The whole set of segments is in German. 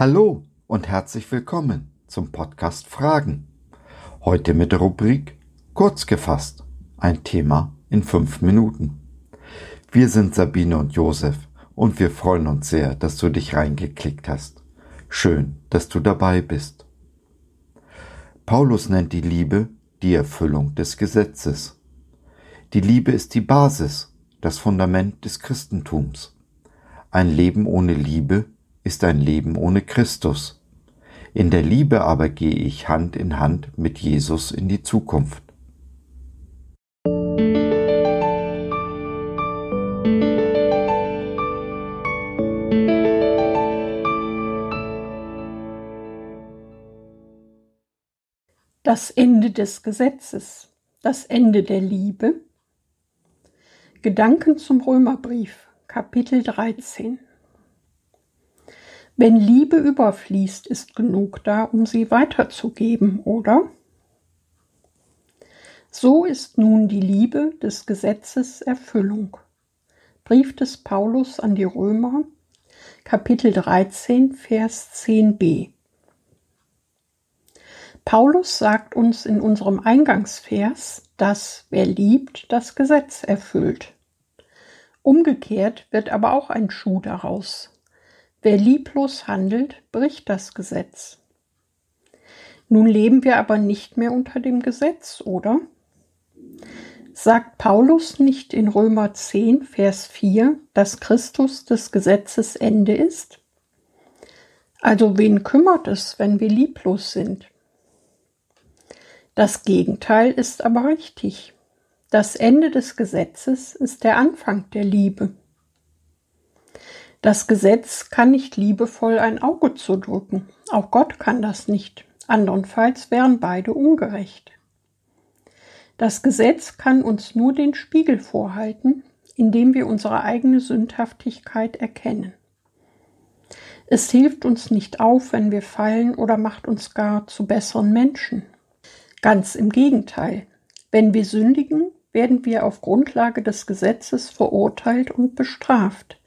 Hallo und herzlich willkommen zum Podcast Fragen. Heute mit der Rubrik Kurz gefasst. Ein Thema in fünf Minuten. Wir sind Sabine und Josef und wir freuen uns sehr, dass du dich reingeklickt hast. Schön, dass du dabei bist. Paulus nennt die Liebe die Erfüllung des Gesetzes. Die Liebe ist die Basis, das Fundament des Christentums. Ein Leben ohne Liebe ist ein Leben ohne Christus. In der Liebe aber gehe ich Hand in Hand mit Jesus in die Zukunft. Das Ende des Gesetzes, das Ende der Liebe. Gedanken zum Römerbrief, Kapitel 13. Wenn Liebe überfließt, ist genug da, um sie weiterzugeben, oder? So ist nun die Liebe des Gesetzes Erfüllung. Brief des Paulus an die Römer, Kapitel 13, Vers 10b. Paulus sagt uns in unserem Eingangsvers, dass wer liebt, das Gesetz erfüllt. Umgekehrt wird aber auch ein Schuh daraus. Wer lieblos handelt, bricht das Gesetz. Nun leben wir aber nicht mehr unter dem Gesetz, oder? Sagt Paulus nicht in Römer 10, Vers 4, dass Christus des Gesetzes Ende ist? Also wen kümmert es, wenn wir lieblos sind? Das Gegenteil ist aber richtig. Das Ende des Gesetzes ist der Anfang der Liebe. Das Gesetz kann nicht liebevoll ein Auge zudrücken. Auch Gott kann das nicht. Andernfalls wären beide ungerecht. Das Gesetz kann uns nur den Spiegel vorhalten, indem wir unsere eigene Sündhaftigkeit erkennen. Es hilft uns nicht auf, wenn wir fallen oder macht uns gar zu besseren Menschen. Ganz im Gegenteil. Wenn wir sündigen, werden wir auf Grundlage des Gesetzes verurteilt und bestraft.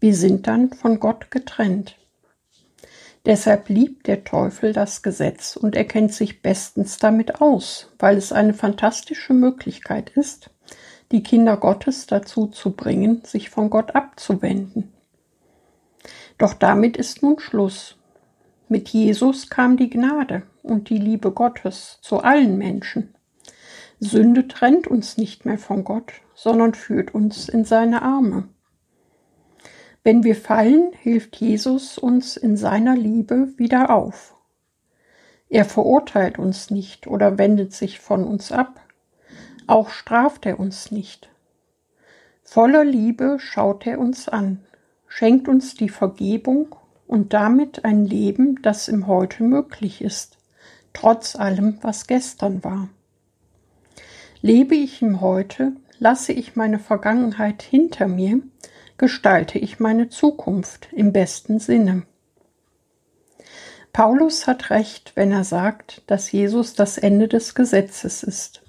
Wir sind dann von Gott getrennt. Deshalb liebt der Teufel das Gesetz und erkennt sich bestens damit aus, weil es eine fantastische Möglichkeit ist, die Kinder Gottes dazu zu bringen, sich von Gott abzuwenden. Doch damit ist nun Schluss. Mit Jesus kam die Gnade und die Liebe Gottes zu allen Menschen. Sünde trennt uns nicht mehr von Gott, sondern führt uns in seine Arme. Wenn wir fallen, hilft Jesus uns in seiner Liebe wieder auf. Er verurteilt uns nicht oder wendet sich von uns ab, auch straft er uns nicht. Voller Liebe schaut er uns an, schenkt uns die Vergebung und damit ein Leben, das im Heute möglich ist, trotz allem, was gestern war. Lebe ich im Heute, lasse ich meine Vergangenheit hinter mir gestalte ich meine Zukunft im besten Sinne. Paulus hat recht, wenn er sagt, dass Jesus das Ende des Gesetzes ist.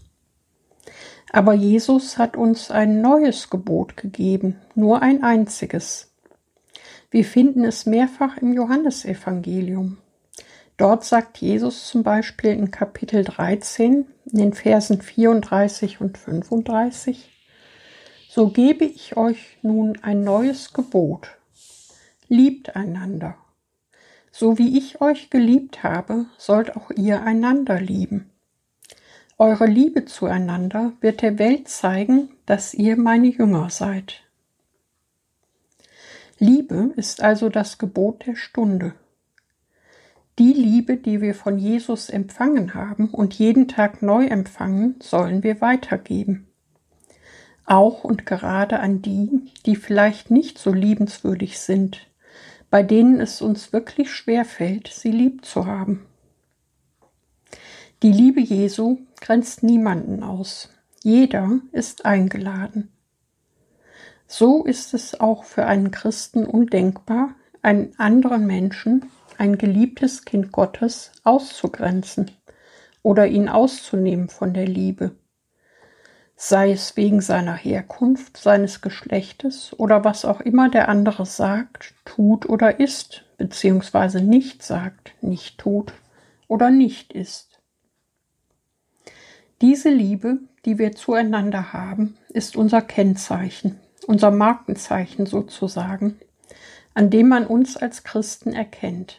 Aber Jesus hat uns ein neues Gebot gegeben, nur ein einziges. Wir finden es mehrfach im Johannesevangelium. Dort sagt Jesus zum Beispiel in Kapitel 13, in den Versen 34 und 35, so gebe ich euch nun ein neues Gebot. Liebt einander. So wie ich euch geliebt habe, sollt auch ihr einander lieben. Eure Liebe zueinander wird der Welt zeigen, dass ihr meine Jünger seid. Liebe ist also das Gebot der Stunde. Die Liebe, die wir von Jesus empfangen haben und jeden Tag neu empfangen, sollen wir weitergeben auch und gerade an die, die vielleicht nicht so liebenswürdig sind, bei denen es uns wirklich schwer fällt, sie lieb zu haben. Die Liebe Jesu grenzt niemanden aus. Jeder ist eingeladen. So ist es auch für einen Christen undenkbar, einen anderen Menschen, ein geliebtes Kind Gottes, auszugrenzen oder ihn auszunehmen von der Liebe sei es wegen seiner Herkunft, seines Geschlechtes oder was auch immer der andere sagt, tut oder ist, bzw. nicht sagt, nicht tut oder nicht ist. Diese Liebe, die wir zueinander haben, ist unser Kennzeichen, unser Markenzeichen sozusagen, an dem man uns als Christen erkennt.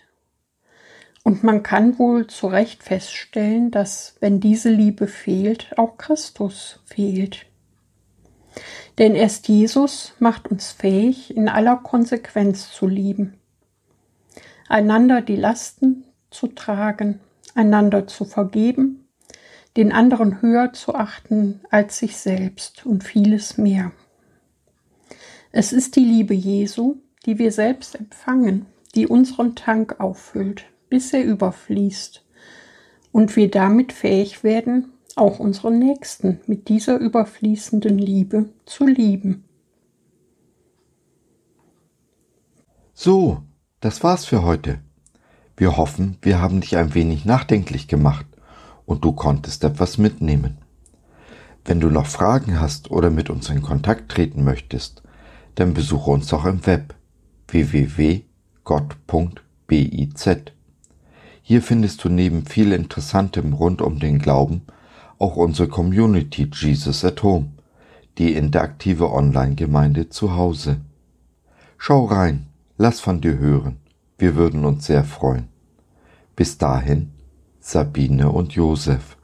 Und man kann wohl zu Recht feststellen, dass wenn diese Liebe fehlt, auch Christus fehlt. Denn erst Jesus macht uns fähig, in aller Konsequenz zu lieben, einander die Lasten zu tragen, einander zu vergeben, den anderen höher zu achten als sich selbst und vieles mehr. Es ist die Liebe Jesu, die wir selbst empfangen, die unseren Tank auffüllt, bis er überfließt und wir damit fähig werden, auch unseren Nächsten mit dieser überfließenden Liebe zu lieben. So, das war's für heute. Wir hoffen, wir haben dich ein wenig nachdenklich gemacht und du konntest etwas mitnehmen. Wenn du noch Fragen hast oder mit uns in Kontakt treten möchtest, dann besuche uns doch im Web www.gott.biz. Hier findest du neben viel Interessantem rund um den Glauben auch unsere Community Jesus at Home, die interaktive Online-Gemeinde zu Hause. Schau rein, lass von dir hören, wir würden uns sehr freuen. Bis dahin, Sabine und Josef.